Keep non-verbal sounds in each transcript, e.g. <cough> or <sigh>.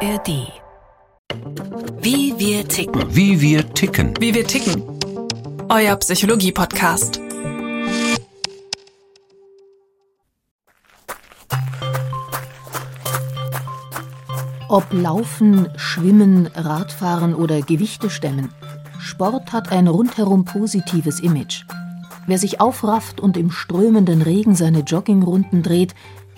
ARD. Wie wir ticken. Wie wir ticken. Wie wir ticken. Euer Psychologie-Podcast. Ob Laufen, Schwimmen, Radfahren oder Gewichte stemmen, Sport hat ein rundherum positives Image. Wer sich aufrafft und im strömenden Regen seine Joggingrunden dreht,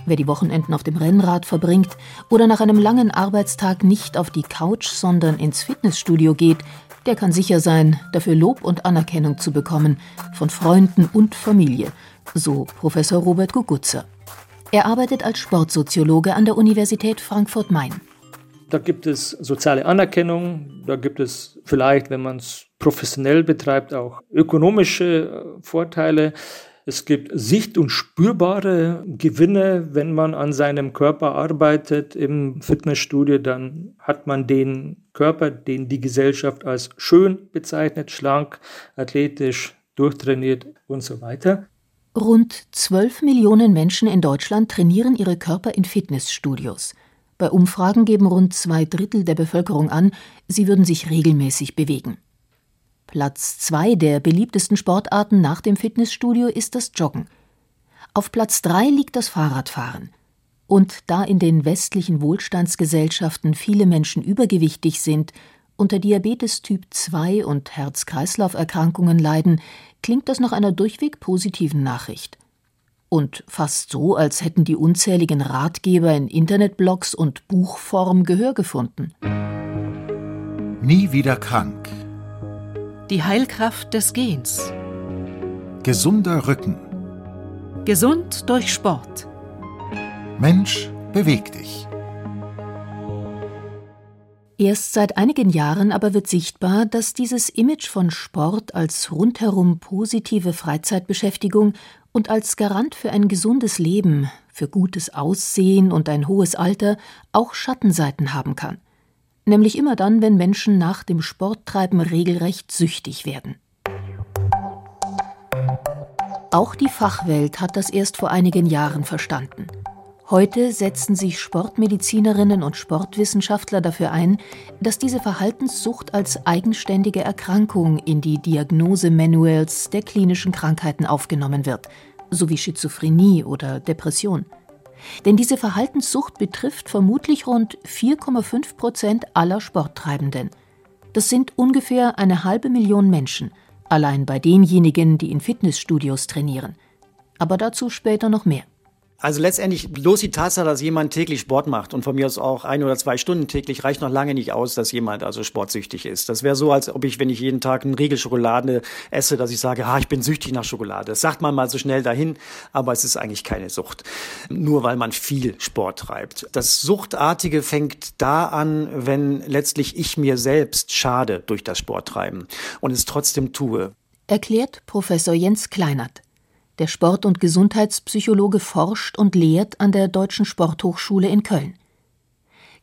wer die Wochenenden auf dem Rennrad verbringt oder nach einem langen Arbeitstag nicht auf die Couch, sondern ins Fitnessstudio geht, der kann sicher sein, dafür Lob und Anerkennung zu bekommen von Freunden und Familie, so Professor Robert Gugutzer. Er arbeitet als Sportsoziologe an der Universität Frankfurt-Main. Da gibt es soziale Anerkennung, da gibt es vielleicht, wenn man es professionell betreibt, auch ökonomische äh, Vorteile. Es gibt sicht- und spürbare Gewinne, wenn man an seinem Körper arbeitet im Fitnessstudio, dann hat man den Körper, den die Gesellschaft als schön bezeichnet, schlank, athletisch, durchtrainiert und so weiter. Rund 12 Millionen Menschen in Deutschland trainieren ihre Körper in Fitnessstudios. Bei Umfragen geben rund zwei Drittel der Bevölkerung an, sie würden sich regelmäßig bewegen. Platz zwei der beliebtesten Sportarten nach dem Fitnessstudio ist das Joggen. Auf Platz drei liegt das Fahrradfahren. Und da in den westlichen Wohlstandsgesellschaften viele Menschen übergewichtig sind, unter Diabetes Typ 2 und Herz-Kreislauf-Erkrankungen leiden, klingt das nach einer durchweg positiven Nachricht. Und fast so, als hätten die unzähligen Ratgeber in Internetblogs und Buchform Gehör gefunden. Nie wieder krank. Die Heilkraft des Gehens. Gesunder Rücken. Gesund durch Sport. Mensch, beweg dich. Erst seit einigen Jahren aber wird sichtbar, dass dieses Image von Sport als rundherum positive Freizeitbeschäftigung und als Garant für ein gesundes Leben, für gutes Aussehen und ein hohes Alter auch Schattenseiten haben kann. Nämlich immer dann, wenn Menschen nach dem Sporttreiben regelrecht süchtig werden. Auch die Fachwelt hat das erst vor einigen Jahren verstanden. Heute setzen sich Sportmedizinerinnen und Sportwissenschaftler dafür ein, dass diese Verhaltenssucht als eigenständige Erkrankung in die Diagnosemanuals der klinischen Krankheiten aufgenommen wird, sowie Schizophrenie oder Depression. Denn diese Verhaltenssucht betrifft vermutlich rund 4,5 Prozent aller Sporttreibenden. Das sind ungefähr eine halbe Million Menschen, allein bei denjenigen, die in Fitnessstudios trainieren. Aber dazu später noch mehr. Also letztendlich bloß die Tatsache, dass jemand täglich Sport macht und von mir aus auch ein oder zwei Stunden täglich reicht noch lange nicht aus, dass jemand also sportsüchtig ist. Das wäre so, als ob ich, wenn ich jeden Tag einen Riegel Schokolade esse, dass ich sage, ah, ich bin süchtig nach Schokolade. Das sagt man mal so schnell dahin, aber es ist eigentlich keine Sucht. Nur weil man viel Sport treibt. Das Suchtartige fängt da an, wenn letztlich ich mir selbst schade durch das Sporttreiben und es trotzdem tue. Erklärt Professor Jens Kleinert. Der Sport- und Gesundheitspsychologe forscht und lehrt an der Deutschen Sporthochschule in Köln.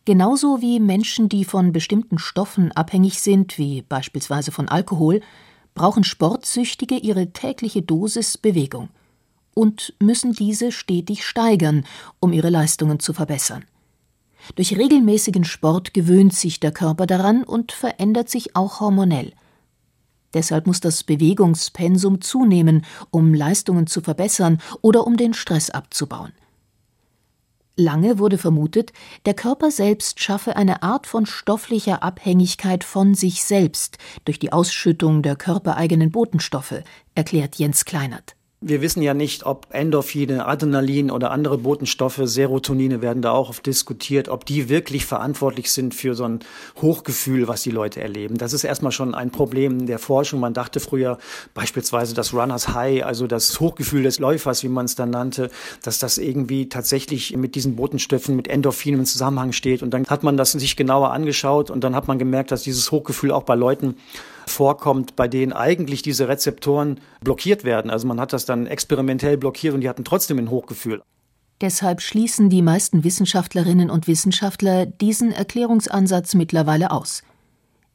Genauso wie Menschen, die von bestimmten Stoffen abhängig sind, wie beispielsweise von Alkohol, brauchen Sportsüchtige ihre tägliche Dosis Bewegung und müssen diese stetig steigern, um ihre Leistungen zu verbessern. Durch regelmäßigen Sport gewöhnt sich der Körper daran und verändert sich auch hormonell – Deshalb muss das Bewegungspensum zunehmen, um Leistungen zu verbessern oder um den Stress abzubauen. Lange wurde vermutet, der Körper selbst schaffe eine Art von stofflicher Abhängigkeit von sich selbst durch die Ausschüttung der körpereigenen Botenstoffe, erklärt Jens Kleinert. Wir wissen ja nicht, ob Endorphine, Adrenalin oder andere Botenstoffe, Serotonine werden da auch oft diskutiert, ob die wirklich verantwortlich sind für so ein Hochgefühl, was die Leute erleben. Das ist erstmal schon ein Problem der Forschung. Man dachte früher beispielsweise das Runners High, also das Hochgefühl des Läufers, wie man es dann nannte, dass das irgendwie tatsächlich mit diesen Botenstoffen, mit Endorphinen im Zusammenhang steht. Und dann hat man das sich genauer angeschaut und dann hat man gemerkt, dass dieses Hochgefühl auch bei Leuten vorkommt, bei denen eigentlich diese Rezeptoren blockiert werden. Also man hat das dann experimentell blockiert und die hatten trotzdem ein Hochgefühl. Deshalb schließen die meisten Wissenschaftlerinnen und Wissenschaftler diesen Erklärungsansatz mittlerweile aus.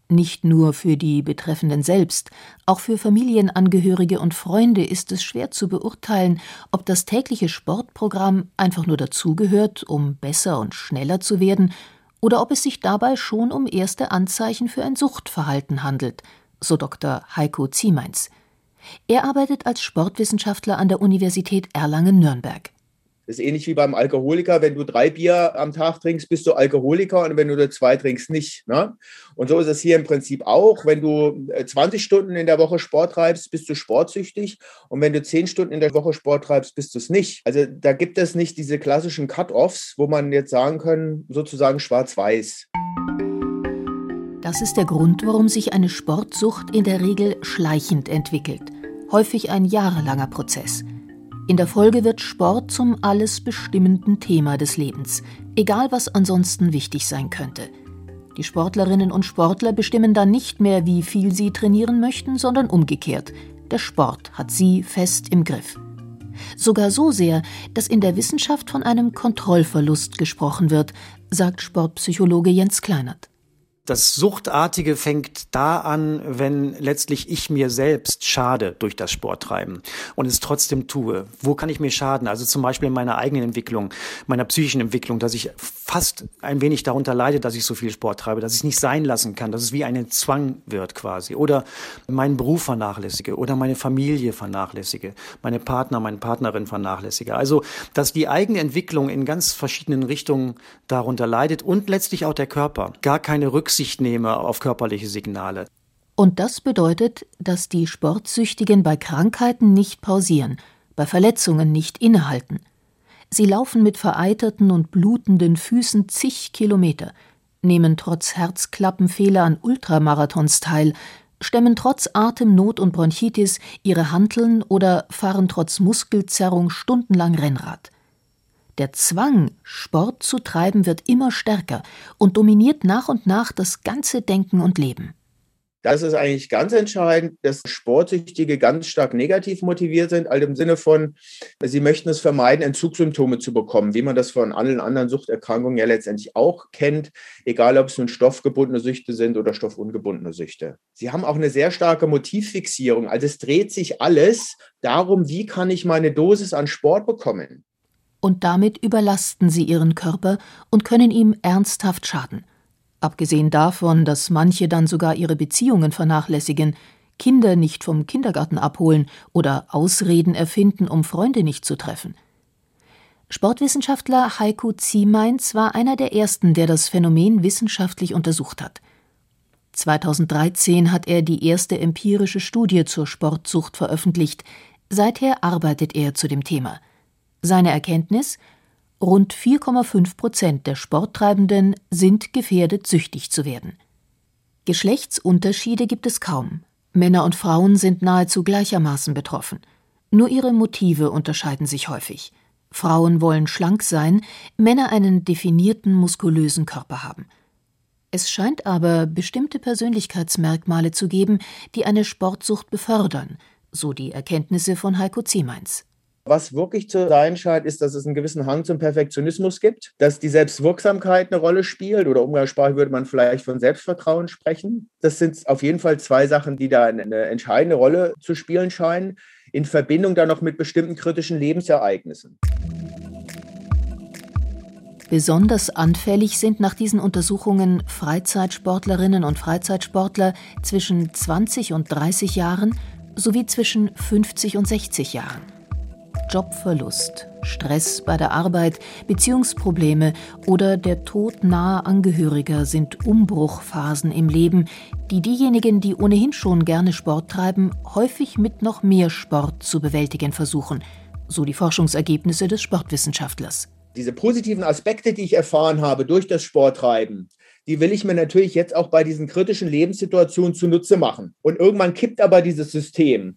Nicht nur für die Betreffenden selbst, auch für Familienangehörige und Freunde ist es schwer zu beurteilen, ob das tägliche Sportprogramm einfach nur dazugehört, um besser und schneller zu werden, oder ob es sich dabei schon um erste Anzeichen für ein Suchtverhalten handelt, so Dr. Heiko Ziemeins. Er arbeitet als Sportwissenschaftler an der Universität Erlangen-Nürnberg. Das ist ähnlich wie beim Alkoholiker. Wenn du drei Bier am Tag trinkst, bist du Alkoholiker und wenn du nur zwei trinkst, nicht. Ne? Und so ist es hier im Prinzip auch. Wenn du 20 äh, Stunden in der Woche Sport treibst, bist du sportsüchtig. Und wenn du 10 Stunden in der Woche Sport treibst, bist du es nicht. Also da gibt es nicht diese klassischen Cut-Offs, wo man jetzt sagen kann, sozusagen schwarz-weiß. Das ist der Grund, warum sich eine Sportsucht in der Regel schleichend entwickelt. Häufig ein jahrelanger Prozess. In der Folge wird Sport zum alles bestimmenden Thema des Lebens, egal was ansonsten wichtig sein könnte. Die Sportlerinnen und Sportler bestimmen dann nicht mehr, wie viel sie trainieren möchten, sondern umgekehrt. Der Sport hat sie fest im Griff. Sogar so sehr, dass in der Wissenschaft von einem Kontrollverlust gesprochen wird, sagt Sportpsychologe Jens Kleinert. Das Suchtartige fängt da an, wenn letztlich ich mir selbst schade durch das Sporttreiben und es trotzdem tue. Wo kann ich mir schaden? Also zum Beispiel in meiner eigenen Entwicklung, meiner psychischen Entwicklung, dass ich fast ein wenig darunter leide, dass ich so viel Sport treibe, dass ich es nicht sein lassen kann, dass es wie ein Zwang wird quasi. Oder meinen Beruf vernachlässige oder meine Familie vernachlässige, meine Partner, meine Partnerin vernachlässige. Also, dass die eigene Entwicklung in ganz verschiedenen Richtungen darunter leidet und letztlich auch der Körper. Gar keine Rücksicht Rücksicht nehme auf körperliche Signale. Und das bedeutet, dass die Sportsüchtigen bei Krankheiten nicht pausieren, bei Verletzungen nicht innehalten. Sie laufen mit vereiterten und blutenden Füßen zig Kilometer, nehmen trotz Herzklappenfehler an Ultramarathons teil, stemmen trotz Atemnot und Bronchitis ihre Hanteln oder fahren trotz Muskelzerrung stundenlang Rennrad. Der Zwang, Sport zu treiben, wird immer stärker und dominiert nach und nach das ganze Denken und Leben. Das ist eigentlich ganz entscheidend, dass Sportsüchtige ganz stark negativ motiviert sind, also im Sinne von, sie möchten es vermeiden, Entzugssymptome zu bekommen, wie man das von allen anderen Suchterkrankungen ja letztendlich auch kennt, egal ob es nun stoffgebundene Süchte sind oder stoffungebundene Süchte. Sie haben auch eine sehr starke Motivfixierung, also es dreht sich alles darum, wie kann ich meine Dosis an Sport bekommen und damit überlasten sie ihren Körper und können ihm ernsthaft schaden. Abgesehen davon, dass manche dann sogar ihre Beziehungen vernachlässigen, Kinder nicht vom Kindergarten abholen oder Ausreden erfinden, um Freunde nicht zu treffen. Sportwissenschaftler Heiko Ziemeins war einer der ersten, der das Phänomen wissenschaftlich untersucht hat. 2013 hat er die erste empirische Studie zur Sportsucht veröffentlicht. Seither arbeitet er zu dem Thema. Seine Erkenntnis Rund 4,5 Prozent der Sporttreibenden sind gefährdet, süchtig zu werden. Geschlechtsunterschiede gibt es kaum. Männer und Frauen sind nahezu gleichermaßen betroffen. Nur ihre Motive unterscheiden sich häufig. Frauen wollen schlank sein, Männer einen definierten muskulösen Körper haben. Es scheint aber bestimmte Persönlichkeitsmerkmale zu geben, die eine Sportsucht befördern, so die Erkenntnisse von Heiko Ziemeins. Was wirklich zu sein scheint, ist, dass es einen gewissen Hang zum Perfektionismus gibt, dass die Selbstwirksamkeit eine Rolle spielt oder umgangssprachlich würde man vielleicht von Selbstvertrauen sprechen. Das sind auf jeden Fall zwei Sachen, die da eine entscheidende Rolle zu spielen scheinen, in Verbindung dann noch mit bestimmten kritischen Lebensereignissen. Besonders anfällig sind nach diesen Untersuchungen Freizeitsportlerinnen und Freizeitsportler zwischen 20 und 30 Jahren sowie zwischen 50 und 60 Jahren. Jobverlust, Stress bei der Arbeit, Beziehungsprobleme oder der Tod naher Angehöriger sind Umbruchphasen im Leben, die diejenigen, die ohnehin schon gerne Sport treiben, häufig mit noch mehr Sport zu bewältigen versuchen, so die Forschungsergebnisse des Sportwissenschaftlers. Diese positiven Aspekte, die ich erfahren habe durch das Sporttreiben, die will ich mir natürlich jetzt auch bei diesen kritischen Lebenssituationen zunutze machen. Und irgendwann kippt aber dieses System.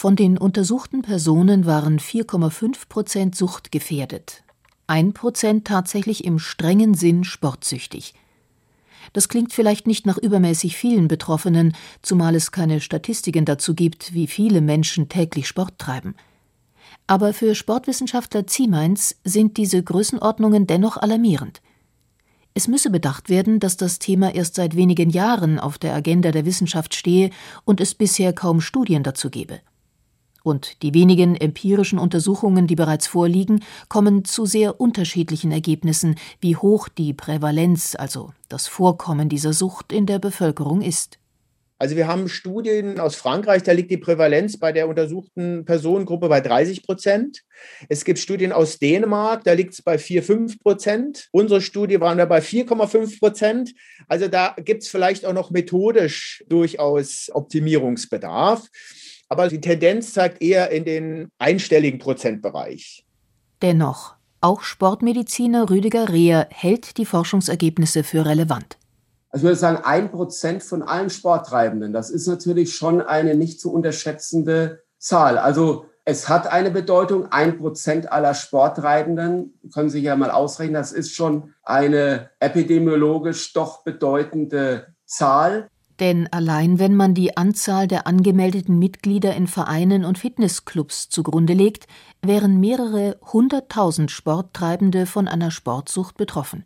Von den untersuchten Personen waren 4,5 Prozent suchtgefährdet, 1 Prozent tatsächlich im strengen Sinn sportsüchtig. Das klingt vielleicht nicht nach übermäßig vielen Betroffenen, zumal es keine Statistiken dazu gibt, wie viele Menschen täglich Sport treiben. Aber für Sportwissenschaftler Ziemeins sind diese Größenordnungen dennoch alarmierend. Es müsse bedacht werden, dass das Thema erst seit wenigen Jahren auf der Agenda der Wissenschaft stehe und es bisher kaum Studien dazu gebe. Und die wenigen empirischen Untersuchungen, die bereits vorliegen, kommen zu sehr unterschiedlichen Ergebnissen, wie hoch die Prävalenz, also das Vorkommen dieser Sucht in der Bevölkerung ist. Also wir haben Studien aus Frankreich, da liegt die Prävalenz bei der untersuchten Personengruppe bei 30 Prozent. Es gibt Studien aus Dänemark, da liegt es bei 4, 5 Prozent. Unsere Studie waren wir bei 4,5 Prozent. Also da gibt es vielleicht auch noch methodisch durchaus Optimierungsbedarf. Aber die Tendenz zeigt eher in den einstelligen Prozentbereich. Dennoch, auch Sportmediziner Rüdiger Reher hält die Forschungsergebnisse für relevant. Also ich würde sagen, ein Prozent von allen Sporttreibenden, das ist natürlich schon eine nicht zu unterschätzende Zahl. Also es hat eine Bedeutung, ein Prozent aller Sporttreibenden, können Sie ja mal ausrechnen, das ist schon eine epidemiologisch doch bedeutende Zahl. Denn allein wenn man die Anzahl der angemeldeten Mitglieder in Vereinen und Fitnessclubs zugrunde legt, wären mehrere hunderttausend Sporttreibende von einer Sportsucht betroffen.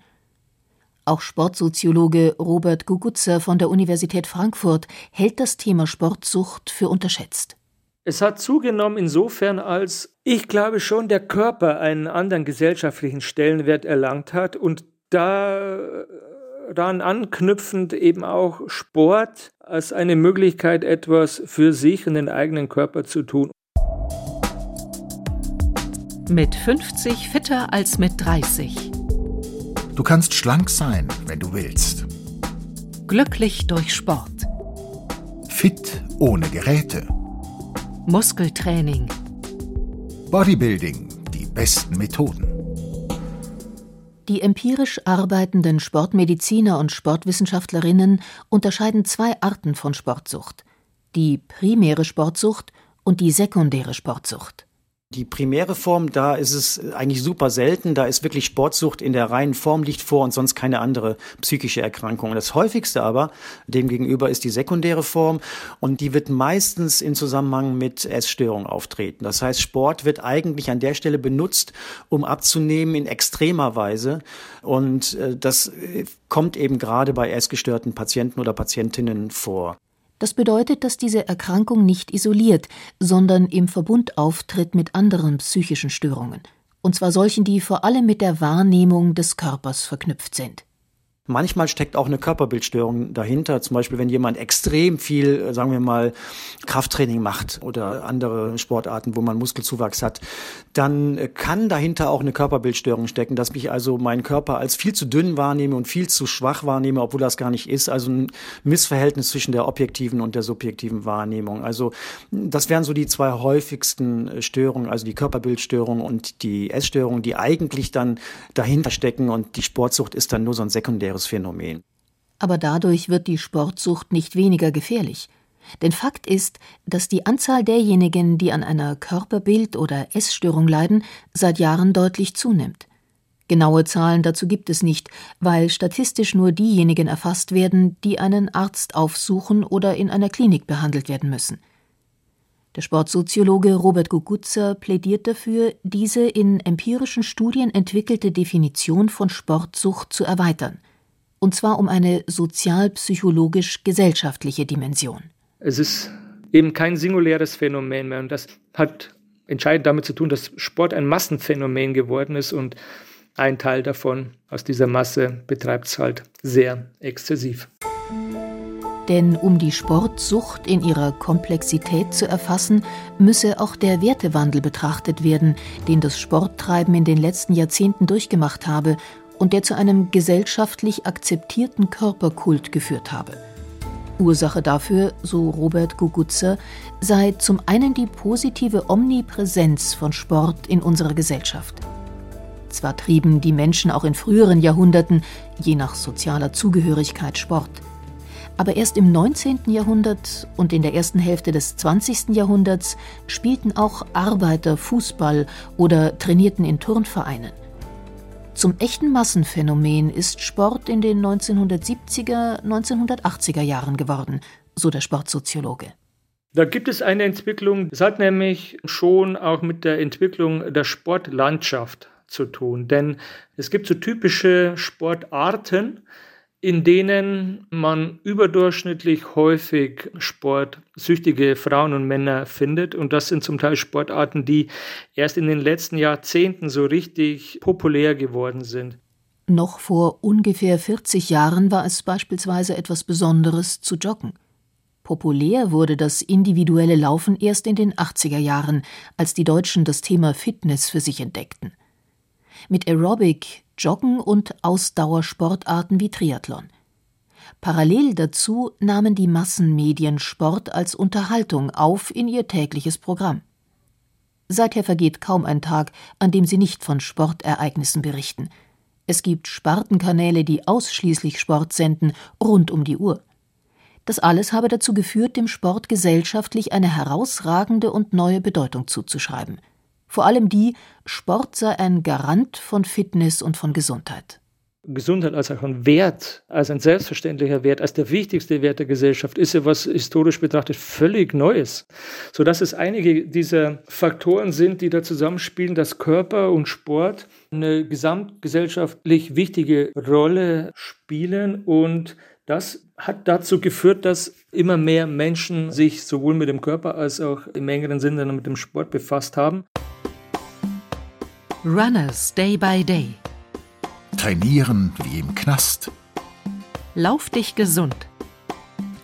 Auch Sportsoziologe Robert Gugutzer von der Universität Frankfurt hält das Thema Sportsucht für unterschätzt. Es hat zugenommen insofern, als ich glaube schon der Körper einen anderen gesellschaftlichen Stellenwert erlangt hat und daran anknüpfend eben auch Sport als eine Möglichkeit, etwas für sich und den eigenen Körper zu tun. Mit 50 fitter als mit 30. Du kannst schlank sein, wenn du willst. Glücklich durch Sport. Fit ohne Geräte. Muskeltraining. Bodybuilding, die besten Methoden. Die empirisch arbeitenden Sportmediziner und Sportwissenschaftlerinnen unterscheiden zwei Arten von Sportsucht: die primäre Sportsucht und die sekundäre Sportsucht. Die primäre Form, da ist es eigentlich super selten. Da ist wirklich Sportsucht in der reinen Form liegt vor und sonst keine andere psychische Erkrankung. Das häufigste aber demgegenüber ist die sekundäre Form und die wird meistens in Zusammenhang mit Essstörungen auftreten. Das heißt, Sport wird eigentlich an der Stelle benutzt, um abzunehmen in extremer Weise und äh, das äh, kommt eben gerade bei essgestörten Patienten oder Patientinnen vor. Das bedeutet, dass diese Erkrankung nicht isoliert, sondern im Verbund auftritt mit anderen psychischen Störungen, und zwar solchen, die vor allem mit der Wahrnehmung des Körpers verknüpft sind. Manchmal steckt auch eine Körperbildstörung dahinter. Zum Beispiel, wenn jemand extrem viel, sagen wir mal, Krafttraining macht oder andere Sportarten, wo man Muskelzuwachs hat, dann kann dahinter auch eine Körperbildstörung stecken, dass ich also meinen Körper als viel zu dünn wahrnehme und viel zu schwach wahrnehme, obwohl das gar nicht ist. Also ein Missverhältnis zwischen der objektiven und der subjektiven Wahrnehmung. Also das wären so die zwei häufigsten Störungen, also die Körperbildstörung und die Essstörung, die eigentlich dann dahinter stecken und die Sportsucht ist dann nur so ein sekundäres sekundäres Phänomen. Aber dadurch wird die Sportsucht nicht weniger gefährlich. Denn Fakt ist, dass die Anzahl derjenigen, die an einer Körperbild- oder Essstörung leiden, seit Jahren deutlich zunimmt. Genaue Zahlen dazu gibt es nicht, weil statistisch nur diejenigen erfasst werden, die einen Arzt aufsuchen oder in einer Klinik behandelt werden müssen. Der Sportsoziologe Robert Gugutzer plädiert dafür, diese in empirischen Studien entwickelte Definition von Sportsucht zu erweitern – und zwar um eine sozialpsychologisch-gesellschaftliche Dimension. Es ist eben kein singuläres Phänomen mehr und das hat entscheidend damit zu tun, dass Sport ein Massenphänomen geworden ist und ein Teil davon aus dieser Masse betreibt es halt sehr exzessiv. Denn um die Sportsucht in ihrer Komplexität zu erfassen, müsse auch der Wertewandel betrachtet werden, den das Sporttreiben in den letzten Jahrzehnten durchgemacht habe und der zu einem gesellschaftlich akzeptierten Körperkult geführt habe. Ursache dafür, so Robert Gugutzer, sei zum einen die positive Omnipräsenz von Sport in unserer Gesellschaft. Zwar trieben die Menschen auch in früheren Jahrhunderten, je nach sozialer Zugehörigkeit, Sport. Aber erst im 19. Jahrhundert und in der ersten Hälfte des 20. Jahrhunderts spielten auch Arbeiter Fußball oder trainierten in Turnvereinen. Zum echten Massenphänomen ist Sport in den 1970er, 1980er Jahren geworden, so der Sportsoziologe. Da gibt es eine Entwicklung, das hat nämlich schon auch mit der Entwicklung der Sportlandschaft zu tun. Denn es gibt so typische Sportarten, in denen man überdurchschnittlich häufig sportsüchtige Frauen und Männer findet. Und das sind zum Teil Sportarten, die erst in den letzten Jahrzehnten so richtig populär geworden sind. Noch vor ungefähr 40 Jahren war es beispielsweise etwas Besonderes zu joggen. Populär wurde das individuelle Laufen erst in den 80er Jahren, als die Deutschen das Thema Fitness für sich entdeckten. Mit Aerobic, Joggen und Ausdauersportarten wie Triathlon. Parallel dazu nahmen die Massenmedien Sport als Unterhaltung auf in ihr tägliches Programm. Seither vergeht kaum ein Tag, an dem sie nicht von Sportereignissen berichten. Es gibt Spartenkanäle, die ausschließlich Sport senden, rund um die Uhr. Das alles habe dazu geführt, dem Sport gesellschaftlich eine herausragende und neue Bedeutung zuzuschreiben. Vor allem die, Sport sei ein Garant von Fitness und von Gesundheit. Gesundheit als ein Wert, als ein selbstverständlicher Wert, als der wichtigste Wert der Gesellschaft, ist ja was historisch betrachtet völlig Neues. Sodass es einige dieser Faktoren sind, die da zusammenspielen, dass Körper und Sport eine gesamtgesellschaftlich wichtige Rolle spielen und das hat dazu geführt, dass immer mehr Menschen sich sowohl mit dem Körper als auch im engeren Sinne mit dem Sport befasst haben. Runners Day by Day. Trainieren wie im Knast. Lauf dich gesund.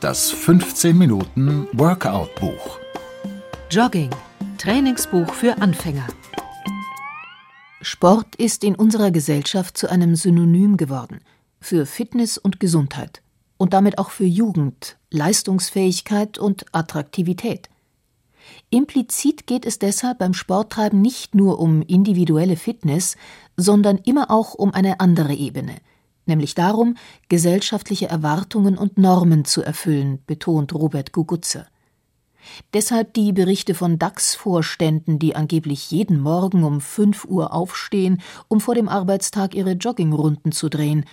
Das 15 Minuten Workout Buch. Jogging. Trainingsbuch für Anfänger. Sport ist in unserer Gesellschaft zu einem Synonym geworden für Fitness und Gesundheit und damit auch für Jugend, Leistungsfähigkeit und Attraktivität. Implizit geht es deshalb beim Sporttreiben nicht nur um individuelle Fitness, sondern immer auch um eine andere Ebene, nämlich darum, gesellschaftliche Erwartungen und Normen zu erfüllen, betont Robert Gugutze. Deshalb die Berichte von DAX-Vorständen, die angeblich jeden Morgen um 5 Uhr aufstehen, um vor dem Arbeitstag ihre Joggingrunden zu drehen,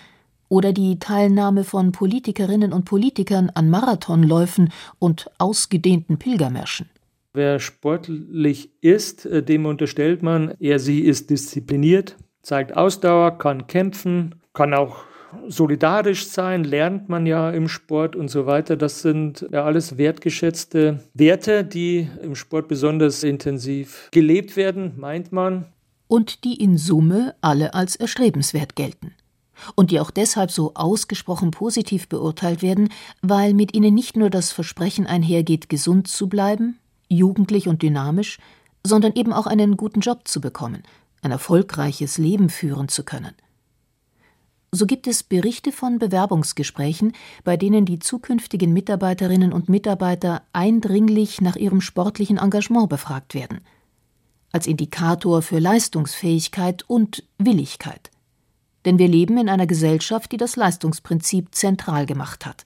oder die Teilnahme von Politikerinnen und Politikern an Marathonläufen und ausgedehnten Pilgermärschen. Wer sportlich ist, äh, dem unterstellt man, er sie ist diszipliniert, zeigt Ausdauer, kann kämpfen, kann auch solidarisch sein, lernt man ja im Sport und so weiter. Das sind ja alles wertgeschätzte Werte, die im Sport besonders intensiv gelebt werden, meint man. Und die in Summe alle als erstrebenswert gelten und die auch deshalb so ausgesprochen positiv beurteilt werden, weil mit ihnen nicht nur das Versprechen einhergeht, gesund zu bleiben, jugendlich und dynamisch, sondern eben auch einen guten Job zu bekommen, ein erfolgreiches Leben führen zu können. So gibt es Berichte von Bewerbungsgesprächen, bei denen die zukünftigen Mitarbeiterinnen und Mitarbeiter eindringlich nach ihrem sportlichen Engagement befragt werden, als Indikator für Leistungsfähigkeit und Willigkeit denn wir leben in einer Gesellschaft, die das Leistungsprinzip zentral gemacht hat.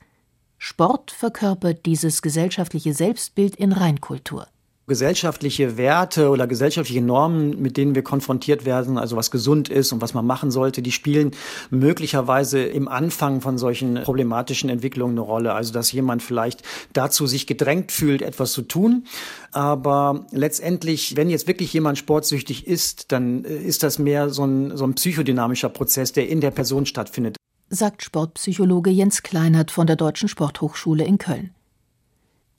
Sport verkörpert dieses gesellschaftliche Selbstbild in Reinkultur gesellschaftliche Werte oder gesellschaftliche Normen, mit denen wir konfrontiert werden, also was gesund ist und was man machen sollte, die spielen möglicherweise im Anfang von solchen problematischen Entwicklungen eine Rolle. Also dass jemand vielleicht dazu sich gedrängt fühlt, etwas zu tun. Aber letztendlich, wenn jetzt wirklich jemand sportsüchtig ist, dann äh, ist das mehr so ein, so ein psychodynamischer Prozess, der in der Person stattfindet. Sagt Sportpsychologe Jens Kleinert von der Deutschen Sporthochschule in Köln.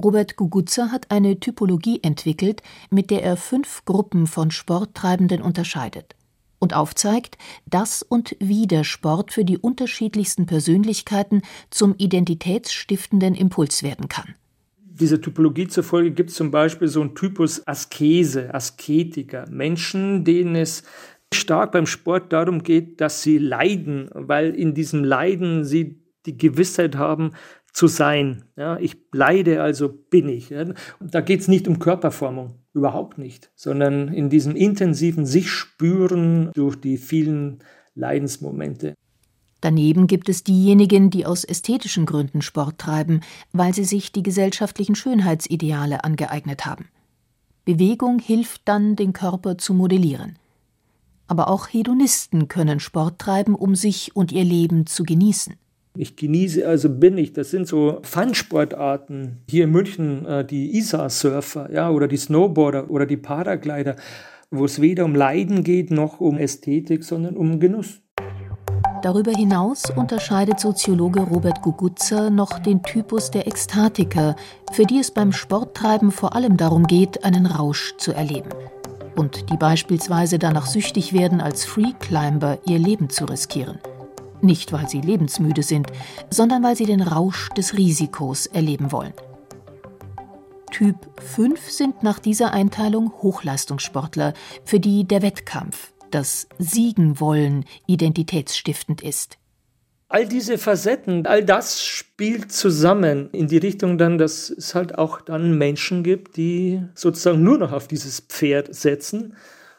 Robert Gugutzer hat eine Typologie entwickelt, mit der er fünf Gruppen von Sporttreibenden unterscheidet und aufzeigt, dass und wie der Sport für die unterschiedlichsten Persönlichkeiten zum identitätsstiftenden Impuls werden kann. Dieser Typologie zufolge gibt es zum Beispiel so einen Typus Askese, Asketiker, Menschen, denen es stark beim Sport darum geht, dass sie leiden, weil in diesem Leiden sie die Gewissheit haben, zu sein. Ja, ich leide, also bin ich. Ja. Da geht es nicht um Körperformung, überhaupt nicht, sondern in diesem intensiven sich spüren durch die vielen Leidensmomente. Daneben gibt es diejenigen, die aus ästhetischen Gründen Sport treiben, weil sie sich die gesellschaftlichen Schönheitsideale angeeignet haben. Bewegung hilft dann, den Körper zu modellieren. Aber auch Hedonisten können Sport treiben, um sich und ihr Leben zu genießen. Ich genieße, also bin ich. Das sind so Fun-Sportarten. Hier in München äh, die Isar-Surfer ja, oder die Snowboarder oder die Paraglider, wo es weder um Leiden geht noch um Ästhetik, sondern um Genuss. Darüber hinaus unterscheidet Soziologe Robert Gugutzer noch den Typus der Ekstatiker, für die es beim Sporttreiben vor allem darum geht, einen Rausch zu erleben. Und die beispielsweise danach süchtig werden, als Freeclimber ihr Leben zu riskieren. Nicht, weil sie lebensmüde sind, sondern weil sie den Rausch des Risikos erleben wollen. Typ 5 sind nach dieser Einteilung Hochleistungssportler, für die der Wettkampf, das Siegen wollen identitätsstiftend ist. All diese Facetten, all das spielt zusammen in die Richtung dann, dass es halt auch dann Menschen gibt, die sozusagen nur noch auf dieses Pferd setzen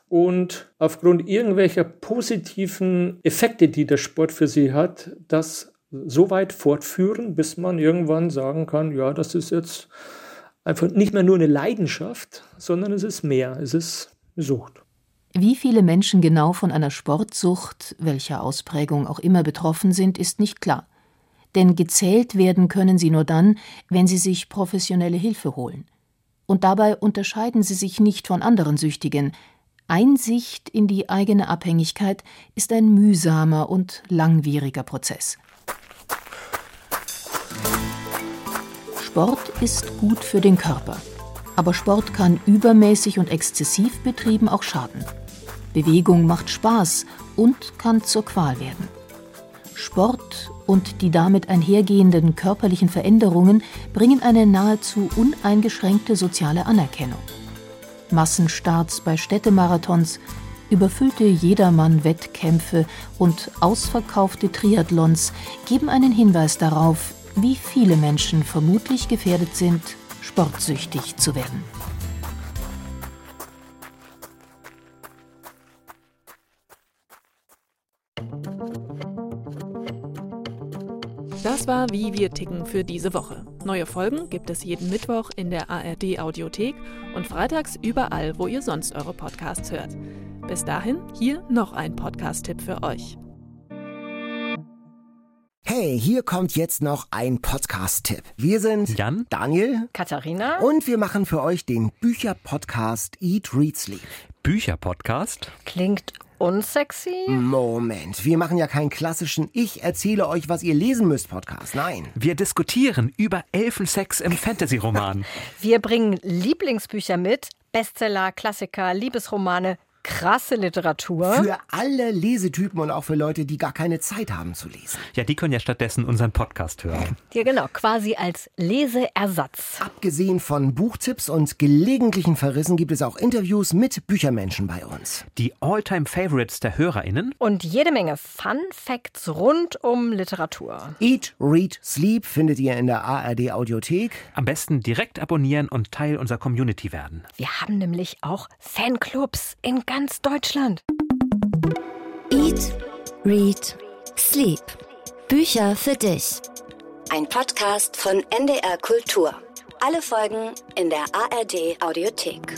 und aufgrund irgendwelcher positiven Effekte, die der Sport für sie hat, das so weit fortführen, bis man irgendwann sagen kann, ja, das ist jetzt einfach nicht mehr nur eine Leidenschaft, sondern es ist mehr, es ist Sucht. Wie viele Menschen genau von einer Sportsucht, welcher Ausprägung auch immer betroffen sind, ist nicht klar. Denn gezählt werden können sie nur dann, wenn sie sich professionelle Hilfe holen. Und dabei unterscheiden sie sich nicht von anderen Süchtigen. Einsicht in die eigene Abhängigkeit ist ein mühsamer und langwieriger Prozess. Sport ist gut für den Körper. Aber Sport kann übermäßig und exzessiv betrieben auch schaden. Bewegung macht Spaß und kann zur Qual werden. Sport und die damit einhergehenden körperlichen Veränderungen bringen eine nahezu uneingeschränkte soziale Anerkennung. Massenstarts bei Städtemarathons, überfüllte Jedermann-Wettkämpfe und ausverkaufte Triathlons geben einen Hinweis darauf, wie viele Menschen vermutlich gefährdet sind, sportsüchtig zu werden. Das war Wie wir ticken für diese Woche. Neue Folgen gibt es jeden Mittwoch in der ARD Audiothek und freitags überall, wo ihr sonst eure Podcasts hört. Bis dahin, hier noch ein Podcast-Tipp für euch. Hey, hier kommt jetzt noch ein Podcast-Tipp. Wir sind Jan, Daniel, Katharina und wir machen für euch den Bücher-Podcast Eat, Read, Sleep. Bücher-Podcast? Klingt unsexy? Moment, wir machen ja keinen klassischen Ich erzähle euch, was ihr lesen müsst Podcast. Nein. Wir diskutieren über Elfensex im Fantasy-Roman. <laughs> wir bringen Lieblingsbücher mit, Bestseller, Klassiker, Liebesromane, krasse Literatur. Für alle Lesetypen und auch für Leute, die gar keine Zeit haben zu lesen. Ja, die können ja stattdessen unseren Podcast hören. <laughs> Ja, genau, quasi als Leseersatz. Abgesehen von Buchtipps und gelegentlichen Verrissen gibt es auch Interviews mit Büchermenschen bei uns. Die All-Time-Favorites der HörerInnen. Und jede Menge Fun Facts rund um Literatur. Eat, Read, Sleep findet ihr in der ARD Audiothek. Am besten direkt abonnieren und Teil unserer Community werden. Wir haben nämlich auch Fanclubs in ganz Deutschland. Eat, Read, Sleep. Bücher für dich. Ein Podcast von NDR Kultur. Alle Folgen in der ARD Audiothek.